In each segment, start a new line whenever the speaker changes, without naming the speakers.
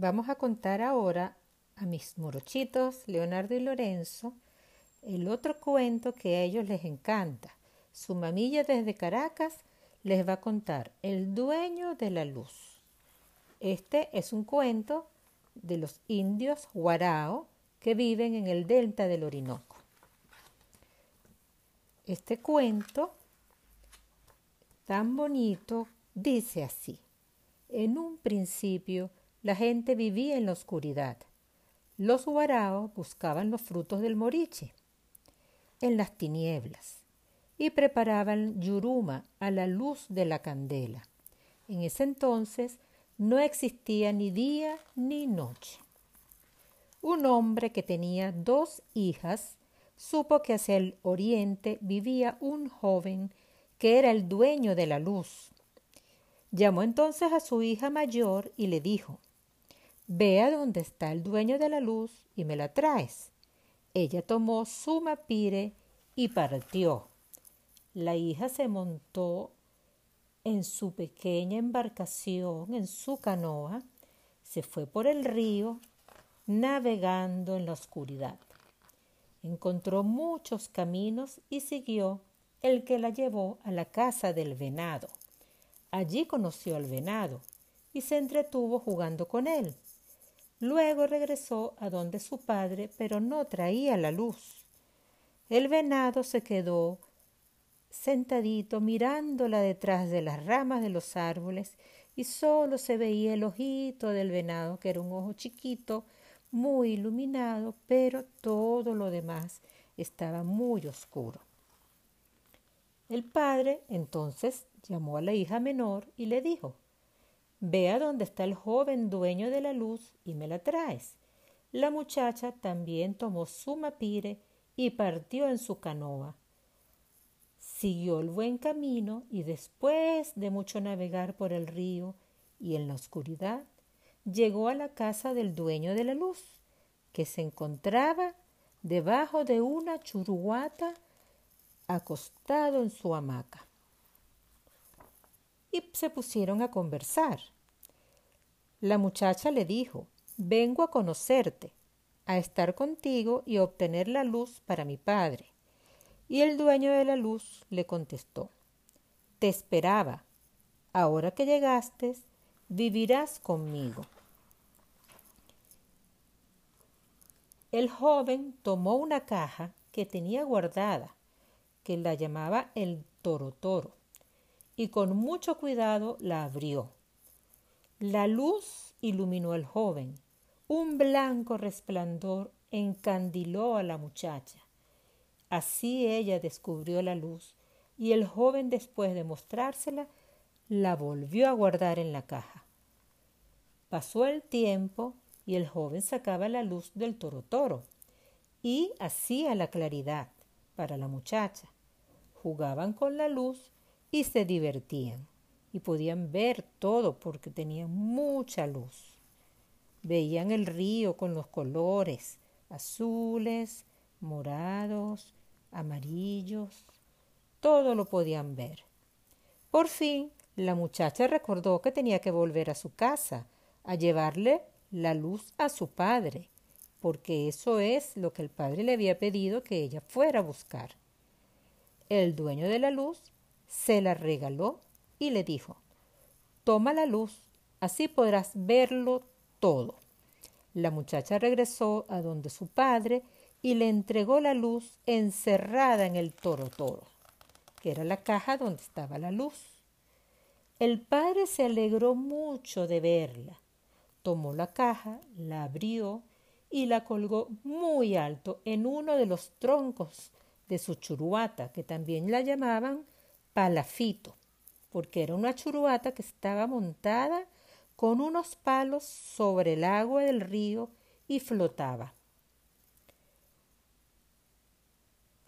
Vamos a contar ahora a mis morochitos, Leonardo y Lorenzo, el otro cuento que a ellos les encanta. Su mamilla desde Caracas les va a contar El dueño de la luz. Este es un cuento de los indios Guarao que viven en el delta del Orinoco. Este cuento tan bonito dice así. En un principio la gente vivía en la oscuridad. Los guaraos buscaban los frutos del moriche en las tinieblas y preparaban yuruma a la luz de la candela. En ese entonces no existía ni día ni noche. Un hombre que tenía dos hijas supo que hacia el oriente vivía un joven que era el dueño de la luz. Llamó entonces a su hija mayor y le dijo Ve a donde está el dueño de la luz y me la traes. Ella tomó su mapire y partió. La hija se montó en su pequeña embarcación, en su canoa, se fue por el río, navegando en la oscuridad. Encontró muchos caminos y siguió el que la llevó a la casa del venado. Allí conoció al venado y se entretuvo jugando con él. Luego regresó a donde su padre, pero no traía la luz. El venado se quedó sentadito mirándola detrás de las ramas de los árboles y solo se veía el ojito del venado, que era un ojo chiquito, muy iluminado, pero todo lo demás estaba muy oscuro. El padre entonces llamó a la hija menor y le dijo Ve a donde está el joven dueño de la luz y me la traes. La muchacha también tomó su mapire y partió en su canoa. Siguió el buen camino y después de mucho navegar por el río y en la oscuridad, llegó a la casa del dueño de la luz, que se encontraba debajo de una churuguata acostado en su hamaca. Y se pusieron a conversar. La muchacha le dijo, vengo a conocerte, a estar contigo y a obtener la luz para mi padre. Y el dueño de la luz le contestó, te esperaba, ahora que llegaste, vivirás conmigo. El joven tomó una caja que tenía guardada, que la llamaba el toro toro, y con mucho cuidado la abrió. La luz iluminó al joven. Un blanco resplandor encandiló a la muchacha. Así ella descubrió la luz y el joven después de mostrársela la volvió a guardar en la caja. Pasó el tiempo y el joven sacaba la luz del toro toro y hacía la claridad para la muchacha. Jugaban con la luz y se divertían y podían ver todo porque tenían mucha luz. Veían el río con los colores azules, morados, amarillos, todo lo podían ver. Por fin, la muchacha recordó que tenía que volver a su casa, a llevarle la luz a su padre, porque eso es lo que el padre le había pedido que ella fuera a buscar. El dueño de la luz se la regaló y le dijo, toma la luz, así podrás verlo todo. La muchacha regresó a donde su padre y le entregó la luz encerrada en el toro toro, que era la caja donde estaba la luz. El padre se alegró mucho de verla tomó la caja, la abrió y la colgó muy alto en uno de los troncos de su churuata, que también la llamaban palafito, porque era una churuata que estaba montada con unos palos sobre el agua del río y flotaba.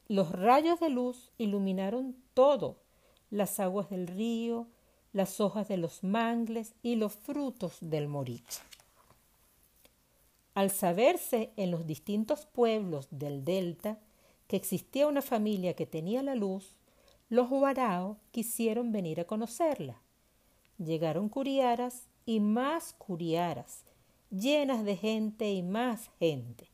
Los rayos de luz iluminaron todo, las aguas del río, las hojas de los mangles y los frutos del moriche. Al saberse en los distintos pueblos del delta que existía una familia que tenía la luz, los guaraos quisieron venir a conocerla. Llegaron curiaras y más curiaras, llenas de gente y más gente,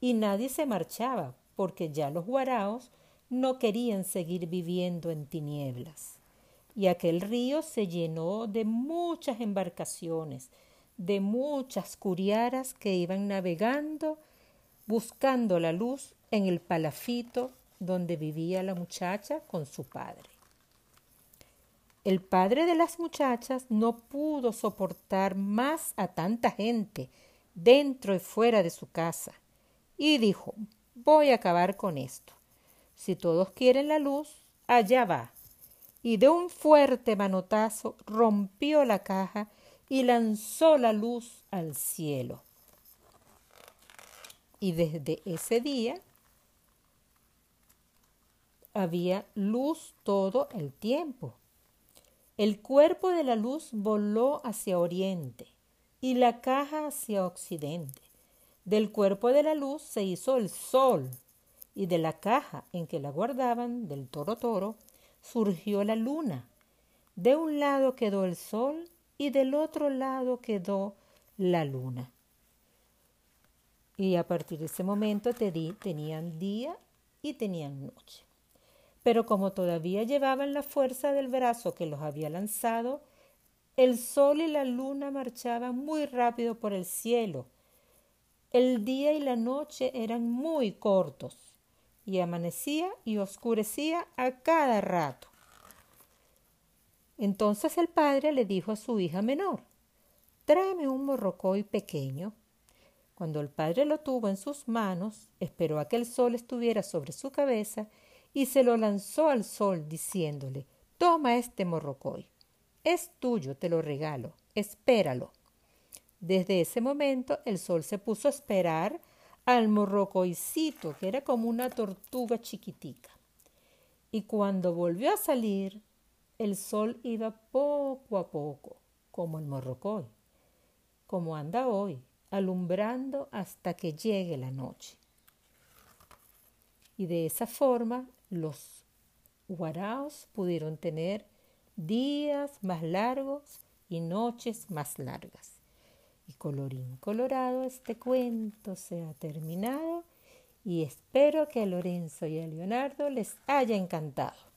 y nadie se marchaba porque ya los guaraos no querían seguir viviendo en tinieblas. Y aquel río se llenó de muchas embarcaciones, de muchas curiaras que iban navegando buscando la luz en el palafito donde vivía la muchacha con su padre. El padre de las muchachas no pudo soportar más a tanta gente dentro y fuera de su casa y dijo, voy a acabar con esto. Si todos quieren la luz, allá va. Y de un fuerte manotazo rompió la caja y lanzó la luz al cielo. Y desde ese día había luz todo el tiempo. El cuerpo de la luz voló hacia oriente y la caja hacia occidente. Del cuerpo de la luz se hizo el sol y de la caja en que la guardaban, del toro toro, surgió la luna. De un lado quedó el sol y del otro lado quedó la luna. Y a partir de ese momento te tenían día y tenían noche. Pero como todavía llevaban la fuerza del brazo que los había lanzado, el sol y la luna marchaban muy rápido por el cielo. El día y la noche eran muy cortos y amanecía y oscurecía a cada rato. Entonces el padre le dijo a su hija menor, tráeme un morrocoy pequeño. Cuando el padre lo tuvo en sus manos, esperó a que el sol estuviera sobre su cabeza y se lo lanzó al sol diciéndole Toma este morrocoy. Es tuyo, te lo regalo. Espéralo. Desde ese momento el sol se puso a esperar al morrocoycito, que era como una tortuga chiquitica. Y cuando volvió a salir, el sol iba poco a poco, como el morrocoy, como anda hoy, alumbrando hasta que llegue la noche. Y de esa forma los guaraos pudieron tener días más largos y noches más largas. Y colorín colorado, este cuento se ha terminado y espero que a Lorenzo y a Leonardo les haya encantado.